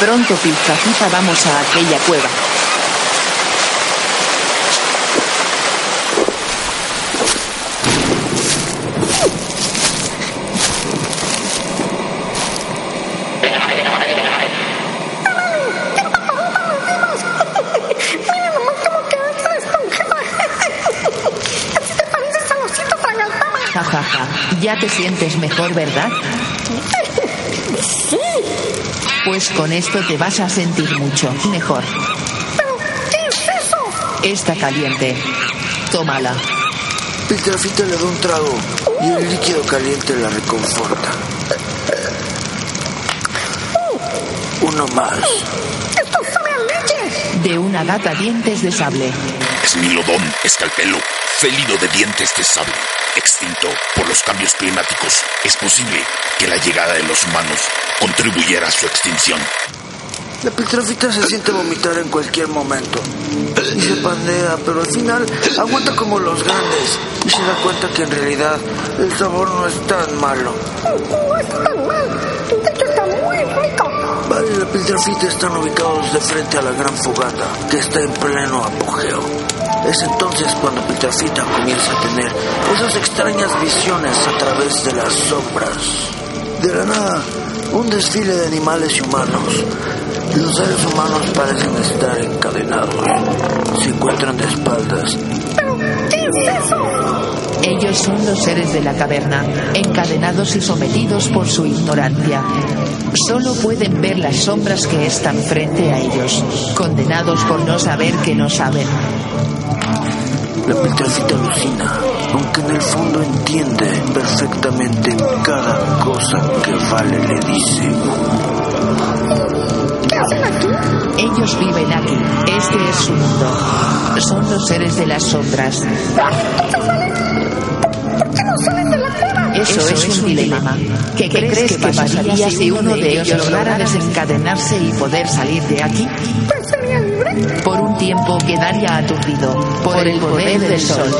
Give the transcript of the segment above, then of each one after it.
Pronto, Piltrafita, vamos a aquella cueva. Jajaja, ya te sientes mejor, ¿verdad? Sí, Pues con esto te vas a sentir mucho mejor. pero ¿qué es eso? Está caliente. Tómala. Piltrafita le da un trago y el líquido caliente la reconforta. Uno más. Esto sabe a leche. De una gata dientes de sable. Esmilodón escalpelo, felino de dientes de sable, extinto por los cambios climáticos. Es posible que la llegada de los humanos contribuyera a su extinción. La piltrafita se siente vomitar en cualquier momento. Y se pandea, pero al final aguanta como los grandes. Y se da cuenta que en realidad el sabor no es tan malo. No está tan mal. De hecho, está muy rico. Vale la piltrafita están ubicados de frente a la gran fogata, que está en pleno apogeo. Es entonces cuando Piltrafita comienza a tener esas extrañas visiones a través de las sombras. De la nada, un desfile de animales y humanos. Los seres humanos parecen estar encadenados. Se encuentran de espaldas. ¿qué es eso? Ellos son los seres de la caverna, encadenados y sometidos por su ignorancia. Solo pueden ver las sombras que están frente a ellos, condenados por no saber que no saben. La Piltrafita alucina, aunque en el fondo entiende perfectamente cada cosa que Vale le dice. ¿Qué hacen aquí? Ellos viven aquí, este es su mundo. Son los seres de las sombras. Eso, es, un dilema. ¿Qué, crees, que pasaría si uno de ellos lograra desencadenarse y poder salir de aquí? Por un tiempo quedaría aturdido por el poder del sol.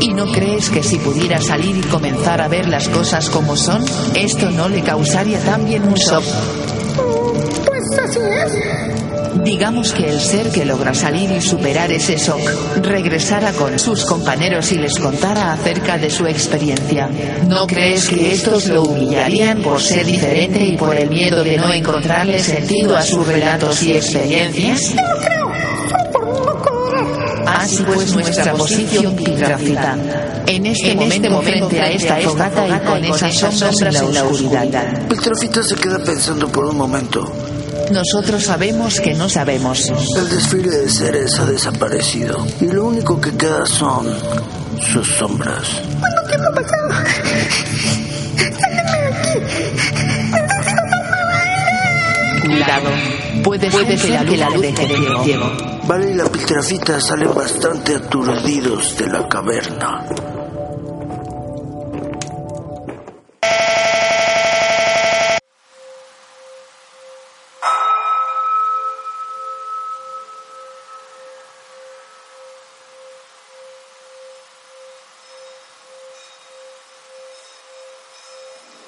¿Y no crees que si pudiera salir y comenzar a ver las cosas como son, esto no le causaría también un shock? Así es. Digamos que el ser que logra salir y superar ese shock regresara con sus compañeros y les contara acerca de su experiencia. ¿No crees que estos lo humillarían por ser diferente y por el miedo de no encontrarle sentido a sus relatos y experiencias? Así pues nuestra posición piltrafita. En este momento frente a esta fogata y con esas sombras en la oscuridad. Piltrafita se queda pensando por un momento. Nosotros sabemos que no sabemos. El desfile de seres ha desaparecido y lo único que queda son sus sombras. ¿Cuánto tiempo ha pasado? Sáquenme aquí. Necesito tomar aire. Cuidado. Puede, puede ser que la luz deje de ciego. Vale y la piltrafita salen bastante aturdidos de la caverna.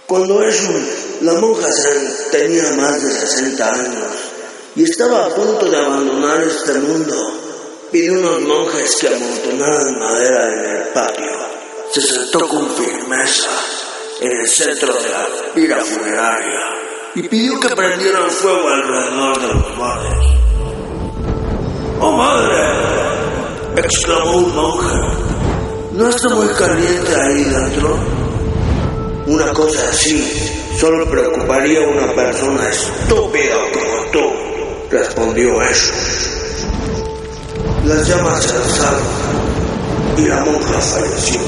Cuando Eshun, la monja tenía más de 60 años y estaba a punto de abandonar este mundo, pidió unos monjes que amontonaran madera en el patio. Se sentó con firmeza en el centro de la pira funeraria y pidió que prendieran fuego alrededor de los bares. ¡Oh madre! exclamó un monje. ¿No está muy caliente ahí dentro? Una cosa así solo preocuparía a una persona estúpida como tú, respondió eso. Las llamas se alzaron y la monja falleció.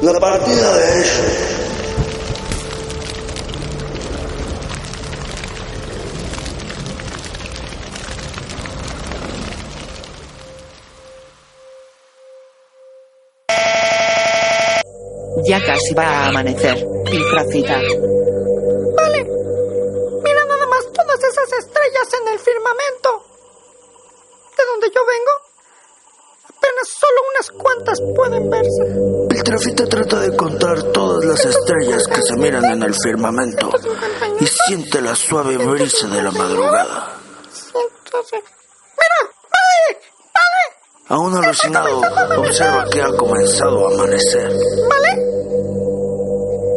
La partida de eso Ya casi va a amanecer. Piltrafita. Vale. Mira nada más todas esas estrellas en el firmamento. De donde yo vengo, apenas solo unas cuantas pueden verse. Piltrafita trata de contar todas las estrellas que se miran en el firmamento y siente la suave brisa de la madrugada. Mira, vale, vale. Aún alucinado, observa que ha comenzado a amanecer. ¿Vale?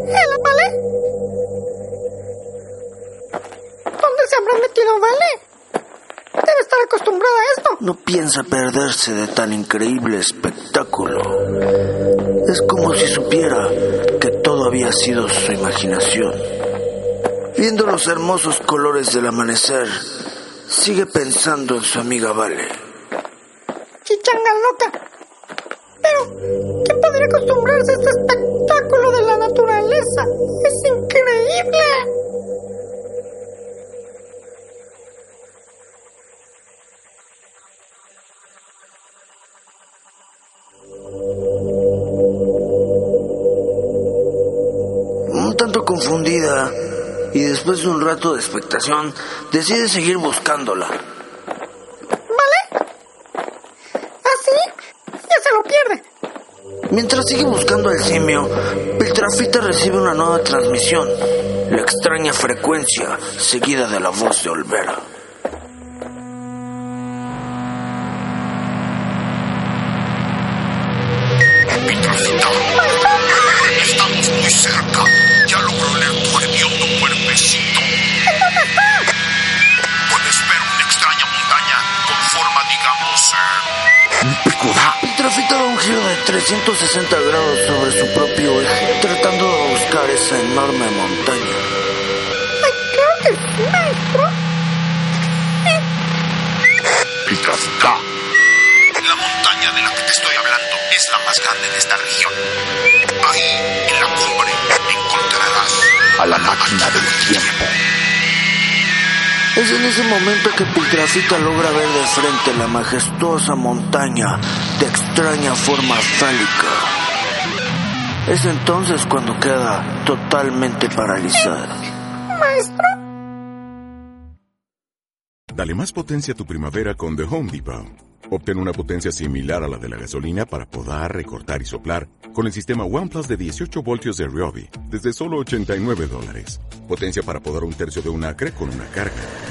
¿El vale? ¿Dónde se habrá metido Vale? Debe estar acostumbrada a esto. No piensa perderse de tan increíble espectáculo. Es como si supiera que todo había sido su imaginación. Viendo los hermosos colores del amanecer, sigue pensando en su amiga Vale. Es increíble. Un tanto confundida y después de un rato de expectación, decide seguir buscándola. ¿Vale? ¿Así? Ya se lo pierde. Mientras sigue buscando al simio, Piltrafita recibe una nueva transmisión, la extraña frecuencia seguida de la voz de Olvera. Piltrafita. Estamos muy cerca. Ya logro leer tu hediondo cuerpecito. Puedes ver una extraña montaña con forma, digamos, eh, picuda. 360 grados sobre su propio eje, tratando de buscar esa enorme montaña. Ay, claro que sí, maestro. Piltrafita. La montaña de la que te estoy hablando es la más grande de esta región. Ahí, en la cumbre, encontrarás a la máquina del tiempo. Es en ese momento que Piltrafita logra ver de frente la majestuosa montaña de extraña forma fálica. Es entonces cuando queda totalmente paralizada. Maestro. Dale más potencia a tu primavera con The Home Depot. Obtén una potencia similar a la de la gasolina para podar, recortar y soplar con el sistema OnePlus de 18 voltios de Ryobi desde solo 89 dólares. Potencia para podar un tercio de un acre con una carga.